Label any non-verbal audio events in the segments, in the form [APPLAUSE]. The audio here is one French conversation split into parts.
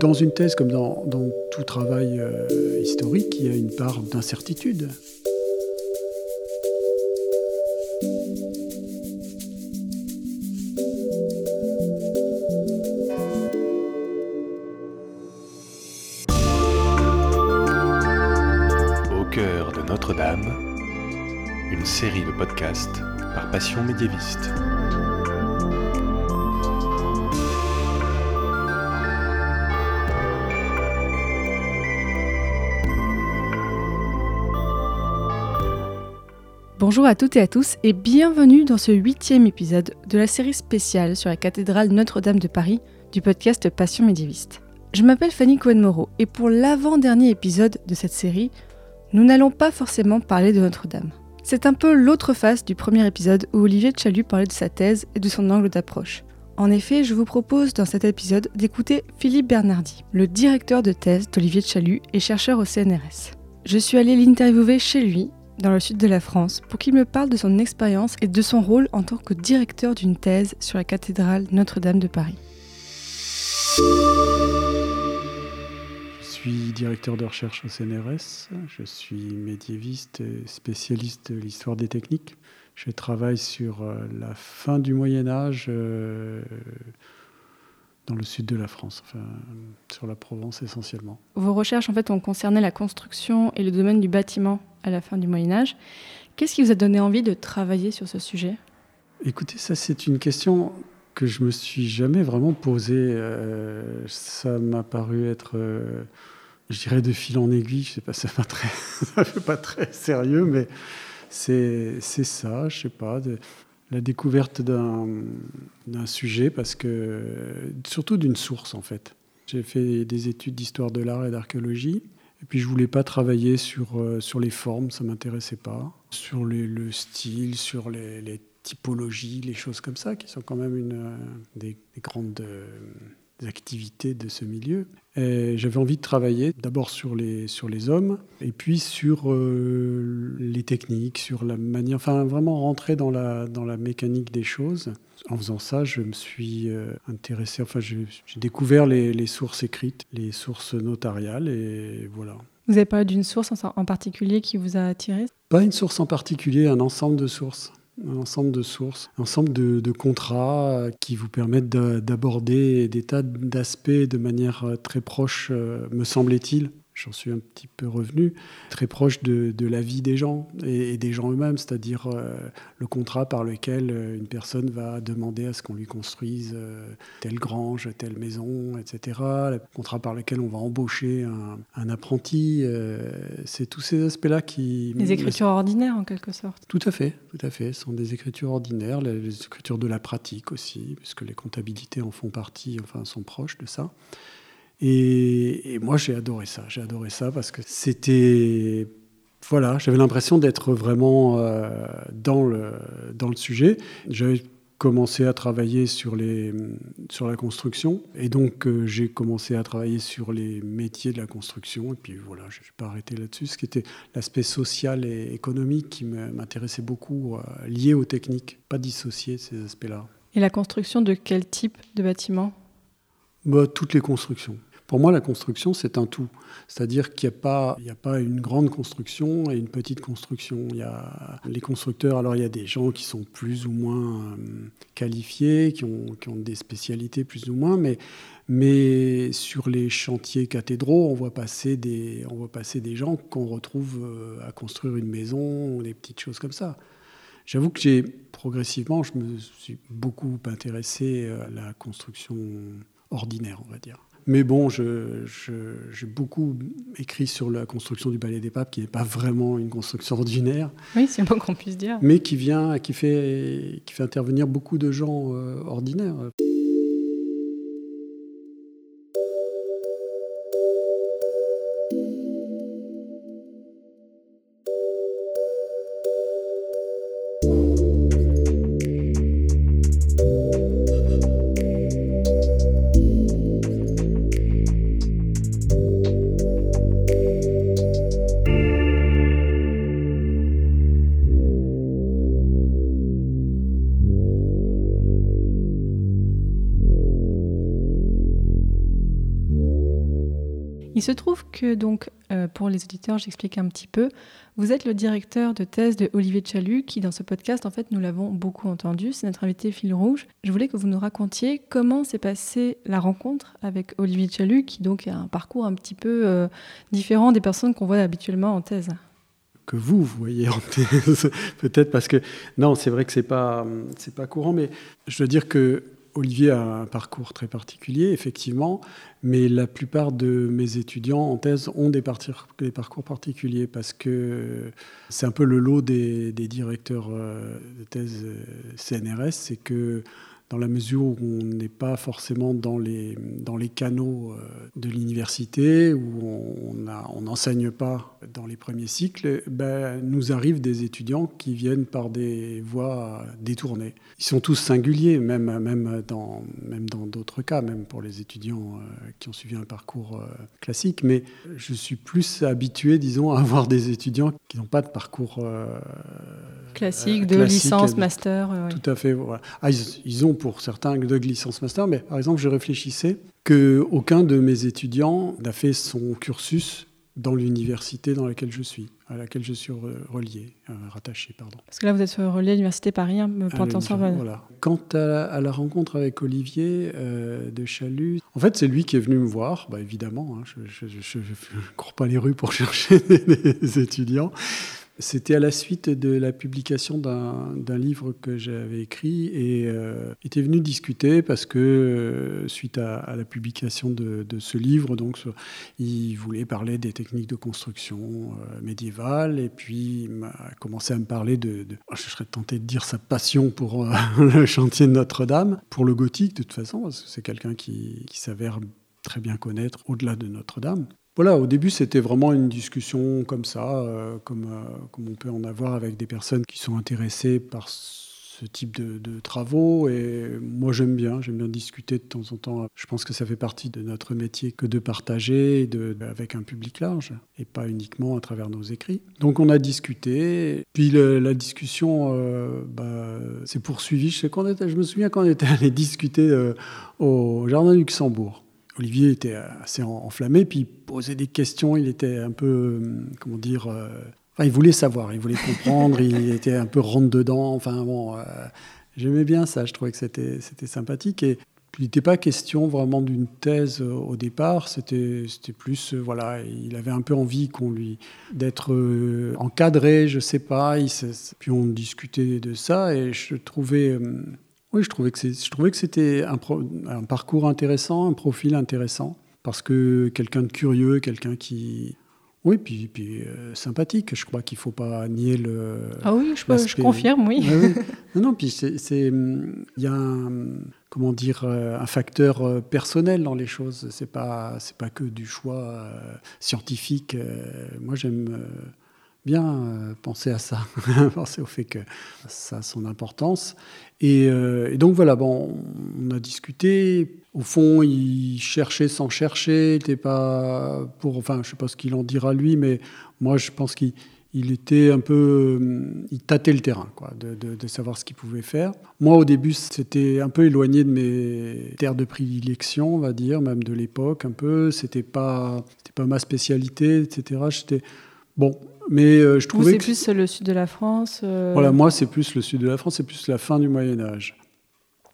Dans une thèse, comme dans, tout travail euh, historique, il y a une part d'incertitude. Au cœur de Notre-Dame, une série de podcasts par Passion médiéviste. Bonjour à toutes et à tous et bienvenue dans ce huitième épisode de la série spéciale sur la cathédrale Notre-Dame de Paris du podcast Passion médiéviste. Je m'appelle Fanny Cohen-Moreau et pour l'avant-dernier épisode de cette série, nous n'allons pas forcément parler de Notre-Dame. C'est un peu l'autre face du premier épisode où Olivier Chalut parlait de sa thèse et de son angle d'approche. En effet, je vous propose dans cet épisode d'écouter Philippe Bernardi, le directeur de thèse d'Olivier Chalut et chercheur au CNRS. Je suis allée l'interviewer chez lui dans le sud de la France pour qu'il me parle de son expérience et de son rôle en tant que directeur d'une thèse sur la cathédrale Notre-Dame de Paris. Je suis directeur de recherche au CNRS, je suis médiéviste et spécialiste de l'histoire des techniques. Je travaille sur euh, la fin du Moyen Âge euh, dans le sud de la France, enfin, sur la Provence essentiellement. Vos recherches en fait ont concerné la construction et le domaine du bâtiment à la fin du Moyen Âge. Qu'est-ce qui vous a donné envie de travailler sur ce sujet? Écoutez, ça c'est une question que je me suis jamais vraiment posée. Euh, ça m'a paru être, euh, je dirais, de fil en aiguille. Je sais pas, ça pas très, [LAUGHS] ça fait pas très sérieux, mais c'est ça. Je sais pas. De, la découverte d'un sujet parce que surtout d'une source en fait. J'ai fait des études d'histoire de l'art et d'archéologie et puis je voulais pas travailler sur, euh, sur les formes, ça m'intéressait pas, sur le style, sur les, typologies, les choses comme ça qui sont quand même une euh, des, grandes euh, activités de ce milieu. J'avais envie de travailler d'abord sur les, sur les hommes et puis sur euh, les techniques, sur la manière, enfin vraiment rentrer dans la, dans la mécanique des choses. En faisant ça, je me suis euh, intéressé, enfin j'ai découvert les, les, sources écrites, les sources notariales et voilà. Vous avez parlé d'une source en particulier qui vous a attiré? Pas une source en particulier, un ensemble de sources un ensemble de sources, un ensemble de, contrats euh, qui vous permettent d'aborder des tas d'aspects de manière euh, très proche, euh, me semblait-il, j'en suis un petit peu revenu, très proche de, la vie des gens et, des gens eux-mêmes, c'est-à-dire euh, le contrat par lequel euh, une personne va demander à ce qu'on lui construise euh, telle grange, telle maison, etc. Le contrat par lequel on va embaucher un, apprenti. c'est tous ces aspects-là qui... Les écritures ordinaires en quelque sorte. Tout à fait, tout à fait. Ce sont des écritures ordinaires, les écritures de la pratique aussi, puisque les comptabilités en font partie, enfin sont proches de ça. Et, moi, j'ai adoré ça. J'ai adoré ça parce que c'était. Voilà, j'avais l'impression d'être vraiment euh, dans, le, dans le sujet. J'avais commencé à travailler sur, les, sur la construction. Et donc, euh, j'ai commencé à travailler sur les métiers de la construction. Et puis voilà, je n'ai pas arrêté là-dessus. Ce qui était l'aspect social et économique qui m'intéressait beaucoup, euh, lié aux techniques, pas dissocié de ces aspects-là. Et la construction de quel type de bâtiment? Bah, Toutes les constructions. Pour moi, la construction, c'est un tout. C'est-à-dire qu'il n'y a, pas, une grande construction et une petite construction. Il y a les constructeurs, alors il y a des gens qui sont plus ou moins euh, qualifiés, qui ont, qui ont, des spécialités plus ou moins, mais, mais sur les chantiers cathédraux, on voit passer des, on voit passer des gens qu'on retrouve euh, à construire une maison, des petites choses comme ça. J'avoue que j'ai progressivement, je me suis beaucoup intéressé à la construction ordinaire, on va dire. Mais bon, j'ai beaucoup écrit sur la construction du Palais des Papes, qui n'est pas vraiment une construction ordinaire. Oui, c'est bon qu'on puisse dire. Mais qui vient, qui fait, qui fait intervenir beaucoup de gens euh, ordinaires. Les auditeurs, j'explique un petit peu. Vous êtes le directeur de thèse de Olivier Chalut, qui, dans ce podcast, en fait, nous l'avons beaucoup entendu. C'est notre invité fil rouge. Je voulais que vous nous racontiez comment s'est passée la rencontre avec Olivier Chalut, qui, donc, a un parcours un petit peu euh, différent des personnes qu'on voit habituellement en thèse que vous voyez en thèse, [LAUGHS] peut-être parce que non, c'est vrai que c'est pas c'est pas courant, mais je dois dire que Olivier a un parcours très particulier, effectivement, mais la plupart de mes étudiants en thèse ont des, parcours particuliers parce que c'est un peu le lot des, des directeurs euh, de thèse euh, CNRS, c'est que dans la mesure où on n'est pas forcément dans les, dans les canaux euh, de l'université, où on n'enseigne pas dans les premiers cycles, ben, nous arrivent des étudiants qui viennent par des voies détournées. Ils sont tous singuliers, même, même dans même dans d'autres cas, même pour les étudiants euh, qui ont suivi un parcours euh, classique. Mais je suis plus habitué, disons, à avoir des étudiants qui n'ont pas de parcours classique, de licence, master. Tout à fait. Voilà. Ah, ils, ils ont pour certains de licence master, mais par exemple, je réfléchissais qu'aucun de mes étudiants n'a fait son cursus dans l'université dans laquelle je suis, à laquelle je suis relié, euh, rattaché, pardon. Parce que là, vous êtes relié à l'université Paris, hein, Panthéon-Sorbonne. Voilà. Quant à la, rencontre avec Olivier euh, de Chalut, en fait, c'est lui qui est venu me voir, bah, évidemment. Hein, je ne cours pas les rues pour [LAUGHS] chercher des étudiants. C'était à la suite de la publication d'un livre que j'avais écrit et euh, était venu discuter parce que euh, suite à, la publication de, ce livre, donc il voulait parler des techniques de construction euh, médiévale et puis il a commencé à me parler de, je serais tenté de dire sa passion pour [LAUGHS] le chantier de Notre-Dame, pour le gothique de toute façon, parce que c'est quelqu'un qui s'avère très bien connaître au-delà de Notre-Dame. Voilà, au début, c'était vraiment une discussion comme ça, euh, comme, euh, comme on peut en avoir avec des personnes qui sont intéressées par ce type de, travaux. Et moi, j'aime bien, j'aime bien discuter de temps en temps. Je pense que ça fait partie de notre métier que de partager de, avec un public large et pas uniquement à travers nos écrits. Donc, on a discuté. Puis la discussion euh, bah, s'est poursuivie. Je, sais était, je me souviens quand on était [LAUGHS] allé discuter au Jardin Luxembourg. Olivier était assez enflammé, puis il posait des questions, il était un peu, euh, comment dire, euh, enfin, il voulait savoir, il voulait comprendre, il [LAUGHS] était un peu rentre-dedans, enfin bon, euh, j'aimais bien ça, je trouvais que c'était, sympathique, et il n'était pas question vraiment d'une thèse au départ, c'était, plus, voilà, il avait un peu envie qu'on lui, d'être encadré, je sais pas, il, puis on discutait de ça, et je trouvais oui, je trouvais que, je trouvais que c'était un, un, parcours intéressant, un profil intéressant, parce que quelqu'un de curieux, quelqu'un qui... Oui, puis, puis euh, sympathique. Je crois qu'il ne faut pas nier le... Ah oui, je, je confirme, oui. [LAUGHS] Non, non, puis il y a un, comment dire, euh, un facteur euh, personnel dans les choses. Ce n'est pas, pas que du choix scientifique. Moi, j'aime bien euh, penser à ça, [LAUGHS] penser au fait que ça a son importance. Et, euh, donc voilà, bon, on a discuté. Au fond, il cherchait sans chercher. Il pas pour, enfin, je sais pas ce qu'il en dira lui, mais moi, je pense qu'il était un peu, euh, il tâtait le terrain, quoi, de, de savoir ce qu'il pouvait faire. Moi, au début, c'était un peu éloigné de mes terres de prédilection, on va dire, même de l'époque, un peu. C'était pas, pas ma spécialité, etc. J'étais Bon, mais euh, je trouvais c'est plus le sud de la France. Euh, voilà, moi c'est plus le sud de la France, c'est plus la fin du Moyen Âge.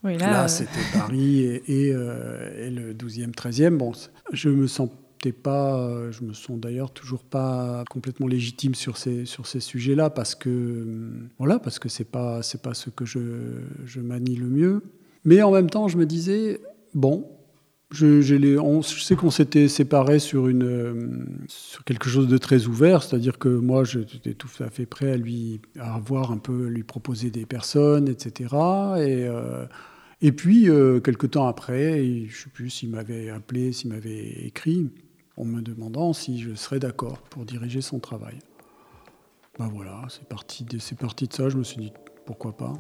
Oui, là, là euh, c'était Paris et, et, le 12e, 13e. Bon, je me sentais pas, je me sens d'ailleurs toujours pas complètement légitime sur ces sur ces sujets-là parce que voilà, parce que c'est pas c'est pas ce que je, je manie le mieux. Mais en même temps, je me disais bon, je, sais qu'on s'était séparés sur, une, sur quelque chose de très ouvert, c'est-à-dire que moi, j'étais tout à fait prêt à lui à voir un peu, lui proposer des personnes, etc. Et, euh, et puis, euh, quelques temps après, je ne sais plus s'il m'avait appelé, s'il m'avait écrit, en me demandant si je serais d'accord pour diriger son travail. Ben voilà, c'est parti de ça, je me suis dit, pourquoi pas.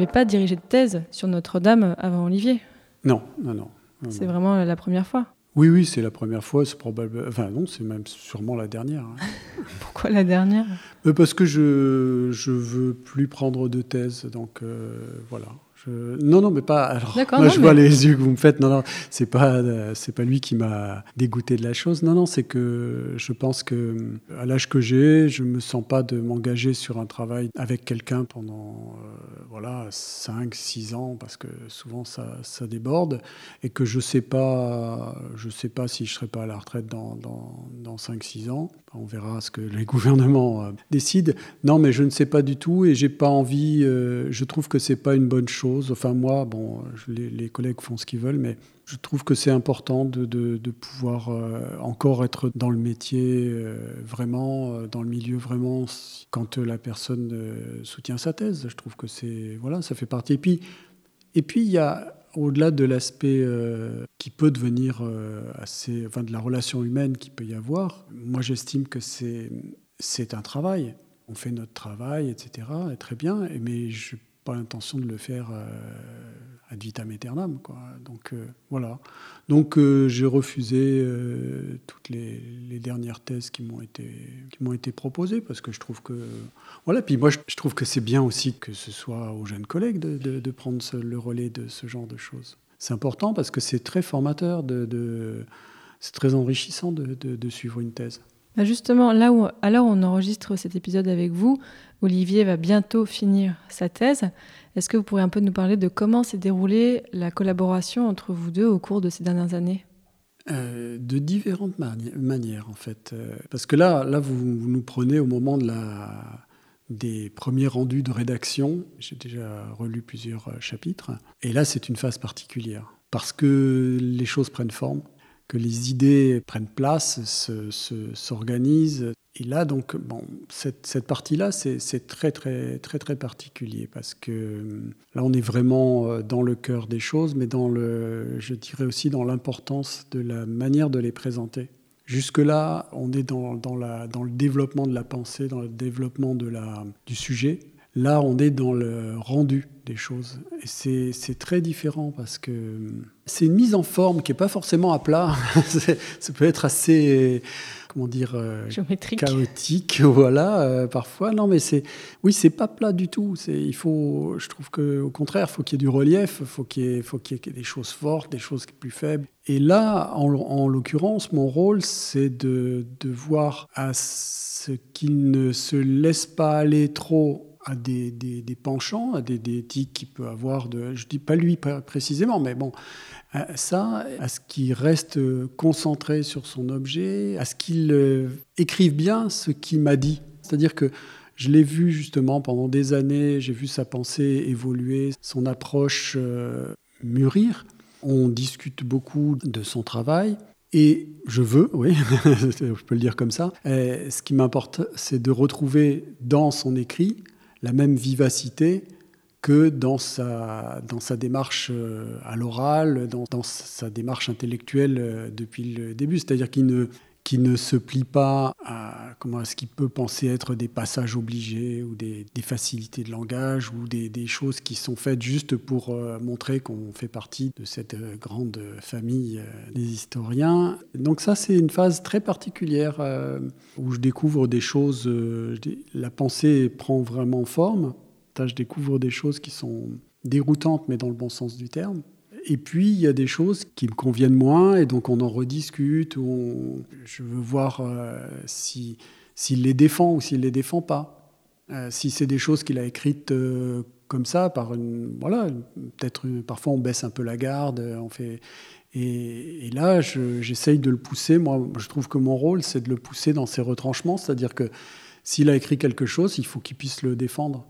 N'avez pas dirigé de thèse sur Notre-Dame avant Olivier Non, non, non. C'est vraiment la première fois Oui, oui, c'est la première fois, c'est probable. Enfin, non, c'est même sûrement la dernière. hein. [LAUGHS] Pourquoi la dernière? Euh, Parce que je je veux plus prendre de thèse, donc euh, voilà. Je- Non, non, mais pas. Alors, D'accord, moi, non, je vois les yeux que vous me faites. Non, non, c'est pas, euh, c'est pas lui qui m'a dégoûté de la chose. Non, non, c'est que je pense que à l'âge que j'ai, je me sens pas de m'engager sur un travail avec quelqu'un pendant, euh, voilà, 5, 6 ans, parce que souvent ça, ça déborde, et que je sais pas, sais pas si je serai pas à la retraite dans, dans, dans 5, 6 ans. On verra ce que les [LAUGHS] gouvernements euh, décident. Non, mais je ne sais pas du tout et j'ai pas envie. euh, je trouve que c'est pas une bonne chose. Enfin, moi, bon, les, les collègues font ce qu'ils veulent, mais je trouve que c'est important de, pouvoir euh, encore être dans le métier euh, vraiment, euh, dans le milieu vraiment, quand la personne soutient sa thèse. Je trouve que c'est voilà, ça fait partie. Et puis, et puis il y a au-delà de l'aspect qui peut devenir assez, enfin de la relation humaine qui peut y avoir. Moi, j'estime que c'est un travail. On fait notre travail, etc. Et très bien. Mais je n'ai pas l'intention de le faire ad vitam aeternam, quoi. Donc euh, voilà. Donc euh, j'ai refusé euh, toutes les, dernières thèses qui m'ont été été proposées parce que je trouve que voilà. Puis moi, je, trouve que c'est bien aussi que ce soit aux jeunes collègues de, prendre le relais de ce genre de choses. C'est important parce que c'est très formateur, de, c'est très enrichissant de, suivre une thèse. Bah Justement, là où, où on enregistre cet épisode avec vous, Olivier va bientôt finir sa thèse. Est-ce que vous pourriez un peu nous parler de comment s'est déroulée la collaboration entre vous deux au cours de ces dernières années? Euh, de différentes mani- manières, en fait. Euh, parce que là, là vous, nous prenez au moment des premiers rendus de rédaction. J'ai déjà relu plusieurs euh, chapitres. Et là, c'est une phase particulière. Parce que les choses prennent forme, que les idées prennent place, se- se- s'organisent. Et là, donc, bon, cette, cette partie-là, c'est c'est très, très, très, très particulier parce que euh, là, on est vraiment euh, dans le cœur des choses, mais dans le, je dirais aussi dans l'importance de la manière de les présenter. Jusque-là, on est dans, dans, la, dans le développement de la pensée, dans le développement de la, du sujet. Là, on est dans le rendu des choses. Et c'est très différent parce que euh, c'est une mise en forme qui n'est pas forcément à plat. [LAUGHS] Ça peut être assez, comment dire, euh, Géométrique chaotique, [LAUGHS] voilà, euh, parfois. Non, mais c'est, oui, c'est pas plat du tout. Il faut, je trouve que, au contraire, faut qu'il y ait du relief, faut qu'il y ait, faut qu'il y ait des choses fortes, des choses plus faibles. Et là, en, en l'occurrence, mon rôle, c'est de, de voir à ce qu'il ne se laisse pas aller trop à des, des, penchants, à des, des tics qu'il peut avoir je dis pas lui pr- précisément, mais bon, à ça, à ce qu'il reste euh, concentré sur son objet, à ce qu'il euh, écrive bien ce qu'il m'a dit. C'est-à-dire que je l'ai vu justement pendant des années, j'ai vu sa pensée évoluer, son approche euh, mûrir. On discute beaucoup de son travail. Et je veux, oui, [LAUGHS] je peux le dire comme ça, euh, ce qui m'importe, c'est de retrouver dans son écrit la même vivacité que dans sa, démarche euh, à l'oral, dans, dans sa démarche intellectuelle euh, depuis le début. C'est-à-dire qu'il ne, qui ne se plie pas à, comment, ce qui peut penser être des passages obligés ou des, facilités de langage ou des, choses qui sont faites juste pour euh, montrer qu'on fait partie de cette euh, grande famille euh, des historiens. Donc ça, c'est une phase très particulière où je découvre des choses, la pensée prend vraiment forme. Je découvre des choses qui sont déroutantes, mais dans le bon sens du terme. Et puis, il y a des choses qui me conviennent moins, et donc on en rediscute. Ou. Je veux voir euh, s'il si, les défend ou s'il ne les défend pas. Euh, si c'est des choses qu'il a écrites euh, comme ça, par une, voilà, peut-être parfois on baisse un peu la garde, on fait. Et, là, j'essaye je, de le pousser. Moi, je trouve que mon rôle, c'est de le pousser dans ses retranchements, c'est-à-dire que s'il a écrit quelque chose, il faut qu'il puisse le défendre.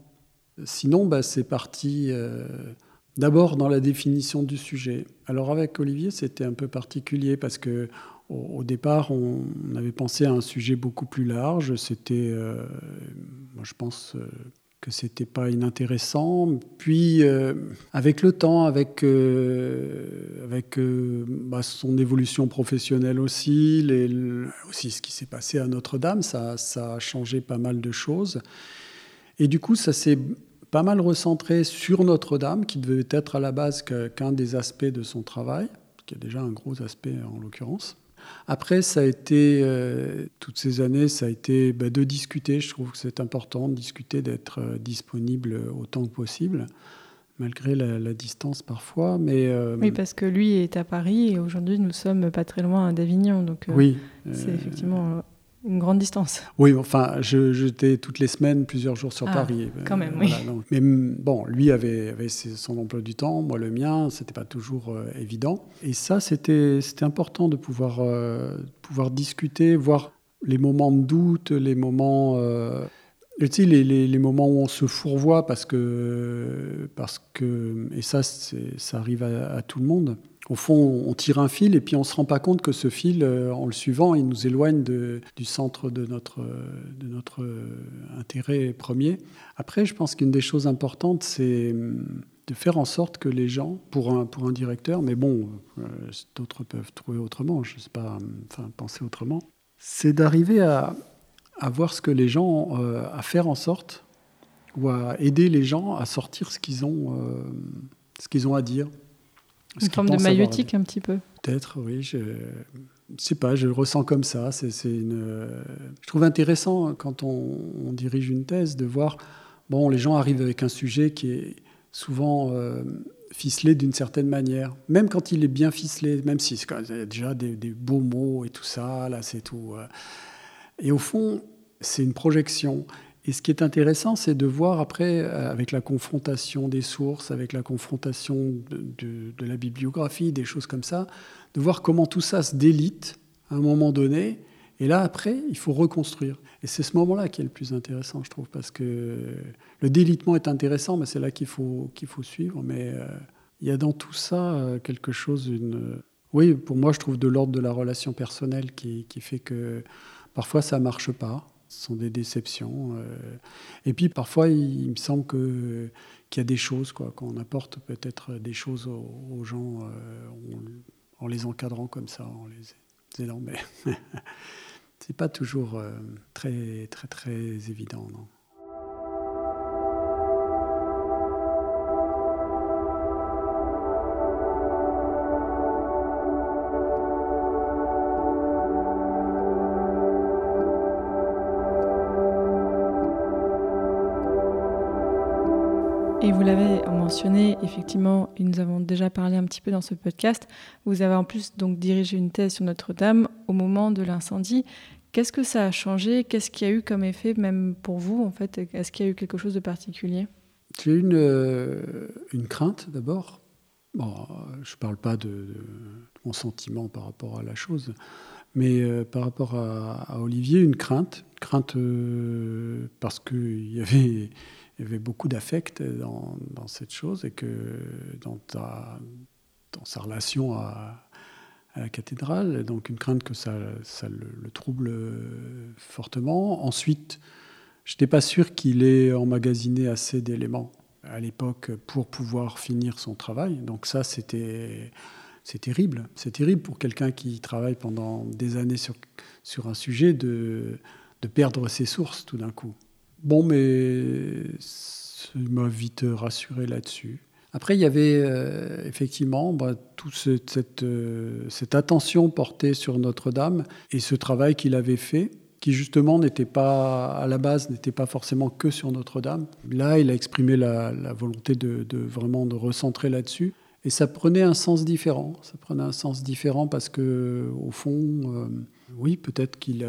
Sinon, bah, c'est parti. D'abord dans la définition du sujet. Alors avec Olivier, c'était un peu particulier parce que au, départ, on, avait pensé à un sujet beaucoup plus large. C'était, euh, moi, je pense euh, que c'était pas inintéressant. Puis euh, avec le temps, avec euh, avec bah, son évolution professionnelle aussi, aussi ce qui s'est passé à Notre-Dame, ça, ça a changé pas mal de choses. Et du coup, ça s'est pas mal recentré sur Notre-Dame, qui devait être à la base qu'un des aspects de son travail, qui est déjà un gros aspect en l'occurrence. Après, ça a été, euh, toutes ces années, ça a été bah, de discuter. Je trouve que c'est important de discuter, d'être euh, disponible autant que possible, malgré la, distance parfois. Mais, euh, oui, parce que lui est à Paris et aujourd'hui, nous sommes pas très loin d'Avignon. Donc, oui. c'est effectivement une grande distance. Oui, enfin, j'étais toutes les semaines, plusieurs jours sur ah, Paris. Quand même, oui. mais bon, lui avait, avait, son emploi du temps, moi le mien, c'était pas toujours euh, évident. Et ça, c'était important de pouvoir, euh, pouvoir discuter, voir les moments de doute, les moments. Euh, les, les, les, moments où on se fourvoie parce que, parce que et ça, ça arrive à tout le monde, au fond, on tire un fil et puis on ne se rend pas compte que ce fil, euh, en le suivant, il nous éloigne du centre de notre, de notre euh, intérêt premier. Après, je pense qu'une des choses importantes, c'est hum, de faire en sorte que les gens, pour un, pour un directeur, mais bon, euh, d'autres peuvent trouver autrement, je ne sais pas, hum, penser autrement, c'est d'arriver à, à, voir ce que les gens, à faire en sorte, ou à aider les gens à sortir ce qu'ils ont, ce qu'ils ont à dire. Une forme de maïotique un petit peu. Peut-être, oui. Je ne sais pas, je le ressens comme ça. C'est, une... Je trouve intéressant quand on, dirige une thèse de voir, bon, les gens arrivent avec un sujet qui est souvent euh, ficelé d'une certaine manière. Même quand il est bien ficelé, même si il y a déjà des, des, beaux mots et tout ça, là, c'est tout. Euh. Et au fond, c'est une projection. Et ce qui est intéressant, c'est de voir après, euh, avec la confrontation des sources, avec la confrontation de, la bibliographie, des choses comme ça, de voir comment tout ça se délite à un moment donné. Et là, après, il faut reconstruire. Et c'est ce moment-là qui est le plus intéressant, je trouve, parce que le délitement est intéressant, mais c'est là qu'il faut, qu'il faut suivre. Mais euh, il y a dans tout ça euh, quelque chose, une... oui, pour moi, je trouve de l'ordre de la relation personnelle qui, qui fait que parfois ça ne marche pas. Ce sont des déceptions. Euh. Et puis parfois, il, me semble que, qu'il y a des choses, quoi, qu'on apporte peut-être des choses aux, gens euh, en, les encadrant comme ça, en les aidant. Mais [LAUGHS] c'est pas toujours euh, très, très, très évident. Non. Vous l'avez mentionné, effectivement, et nous avons déjà parlé un petit peu dans ce podcast, vous avez en plus donc dirigé une thèse sur Notre-Dame au moment de l'incendie. Qu'est-ce que ça a changé? Qu'est-ce qu'il y a eu comme effet, même pour vous, en fait? Est-ce qu'il y a eu quelque chose de particulier? J'ai eu une, euh, une crainte d'abord. Bon, je ne parle pas de, mon sentiment par rapport à la chose, mais euh, par rapport à, Olivier, une crainte. Une crainte euh, parce qu'il y avait il y avait beaucoup d'affect dans, cette chose et que dans, sa relation à, la cathédrale, donc une crainte que ça, le, trouble fortement. Ensuite, je n'étais pas sûr qu'il ait emmagasiné assez d'éléments à l'époque pour pouvoir finir son travail. Donc ça, c'était c'est terrible. C'est terrible pour quelqu'un qui travaille pendant des années sur, un sujet de perdre ses sources tout d'un coup. Bon, mais ça m'a vite rassuré là-dessus. Après, il y avait euh, effectivement bah, toute cette, euh, cette, attention portée sur Notre-Dame et ce travail qu'il avait fait, qui justement n'était pas, à la base, n'était pas forcément que sur Notre-Dame. Là, il a exprimé la, volonté de, vraiment de recentrer là-dessus. Et ça prenait un sens différent. Ça prenait un sens différent parce que, au fond, euh, oui, peut-être qu'il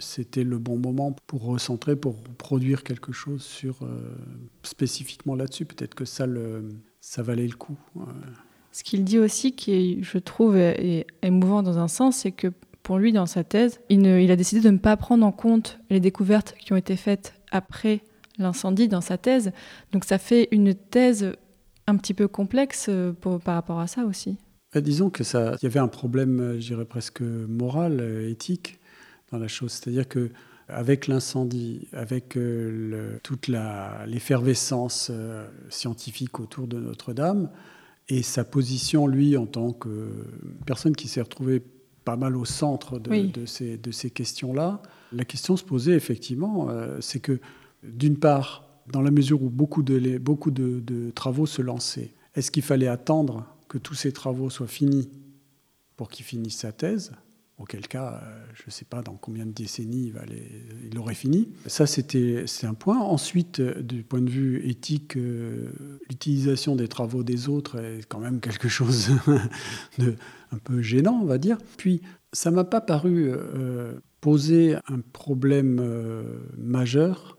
c'était le bon moment pour recentrer, pour produire quelque chose sur euh, spécifiquement là-dessus. Peut-être que ça, le, ça valait le coup. Ce qu'il dit aussi, qui je trouve est émouvant dans un sens, c'est que pour lui, dans sa thèse, il, a décidé de ne pas prendre en compte les découvertes qui ont été faites après l'incendie dans sa thèse. Donc ça fait une thèse un petit peu complexe euh, par rapport à ça aussi. Bah, disons que ça, il y avait un problème, euh, je dirais presque moral, euh, éthique dans la chose. C'est-à-dire que avec l'incendie, avec euh, toute l'effervescence scientifique autour de Notre-Dame, et sa position, lui, en tant que personne qui s'est retrouvée pas mal au centre de, ces, de ces questions-là, la question se posait effectivement, c'est que d'une part, dans la mesure où beaucoup de, beaucoup de travaux se lançaient, est-ce qu'il fallait attendre que tous ces travaux soient finis pour qu'il finisse sa thèse, auquel cas, euh, je ne sais pas dans combien de décennies il, aurait fini. Ça, c'était un point. Ensuite, euh, du point de vue éthique, euh, l'utilisation des travaux des autres est quand même quelque chose [LAUGHS] de un peu gênant, on va dire. Puis, ça m'a pas paru poser un problème majeur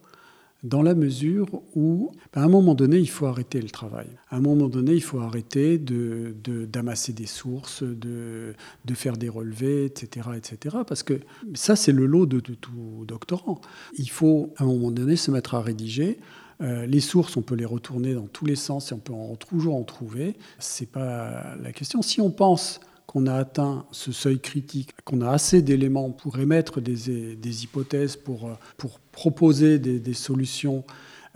dans la mesure où, ben, à un moment donné, il faut arrêter le travail. À un moment donné, il faut arrêter d'amasser de, des sources, de, de, faire des relevés, etc., etc. Parce que ça, c'est le lot de, tout doctorant. Il faut, à un moment donné, se mettre à rédiger. Euh, les sources, on peut les retourner dans tous les sens et on peut toujours en trouver. C'est pas la question. Si on pense qu'on a atteint ce seuil critique, qu'on a assez d'éléments pour émettre des, hypothèses, pour, pour proposer des, des solutions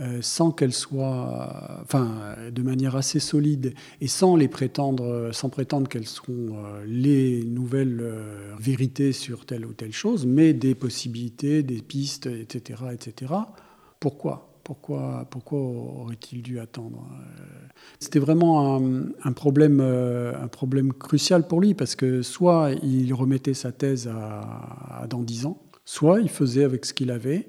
euh, sans qu'elles soient, enfin, de manière assez solide et sans les prétendre, sans prétendre qu'elles seront euh, les nouvelles euh, vérités sur telle ou telle chose, mais des possibilités, des pistes, etc., etc. Pourquoi? Pourquoi, aurait-il dû attendre C'était vraiment un, problème, un problème crucial pour lui, parce que soit il remettait sa thèse à, dans dix ans, soit il faisait avec ce qu'il avait,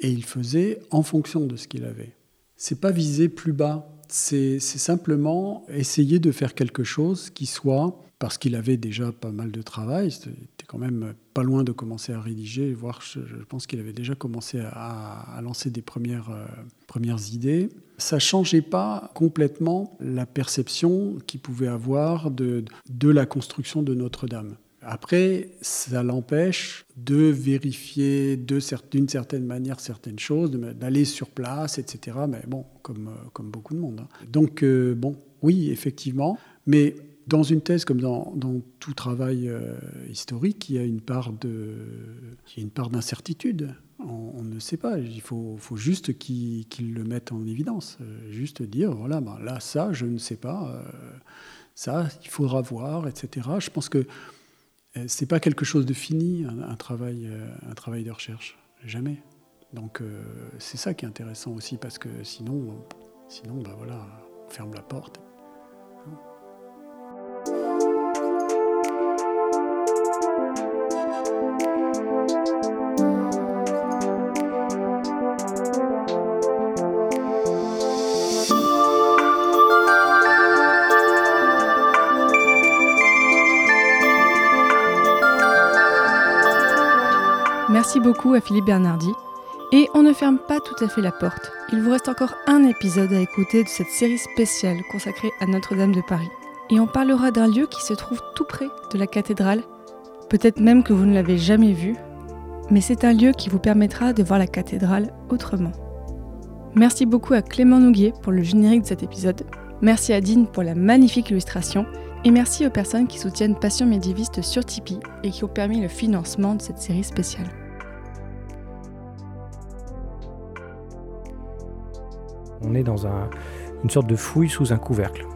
et il faisait en fonction de ce qu'il avait. C'est pas viser plus bas, c'est simplement essayer de faire quelque chose qui soit, parce qu'il avait déjà pas mal de travail, c'était quand même pas loin de commencer à rédiger, voire je, pense qu'il avait déjà commencé à, lancer des premières, euh, premières idées. Ça changeait pas complètement la perception qu'il pouvait avoir de la construction de Notre-Dame. Après, ça l'empêche de vérifier d'une certaine manière certaines choses, d'aller sur place, etc. Mais bon, comme, euh, comme beaucoup de monde. Hein. Donc, euh, bon, oui, effectivement. Mais dans une thèse, comme dans, tout travail euh, historique, il y a une part d'incertitude. On, ne sait pas. Il faut, faut juste qu'ils le mettent en évidence. juste dire, voilà, ben là, ça, je ne sais pas. ça, il faudra voir, etc. Je pense que c'est pas quelque chose de fini, un, travail, euh, un travail de recherche. Jamais. Donc euh, c'est ça qui est intéressant aussi, parce que sinon, sinon bah voilà, on ferme la porte. Merci beaucoup à Philippe Bernardi. Et on ne ferme pas tout à fait la porte. Il vous reste encore un épisode à écouter de cette série spéciale consacrée à Notre-Dame de Paris. Et on parlera d'un lieu qui se trouve tout près de la cathédrale. Peut-être même que vous ne l'avez jamais vu, mais c'est un lieu qui vous permettra de voir la cathédrale autrement. Merci beaucoup à Clément Nouguier pour le générique de cet épisode. Merci à Dean pour la magnifique illustration. Et merci aux personnes qui soutiennent Passion médiéviste sur Tipeee et qui ont permis le financement de cette série spéciale. On est dans une sorte de fouille sous un couvercle.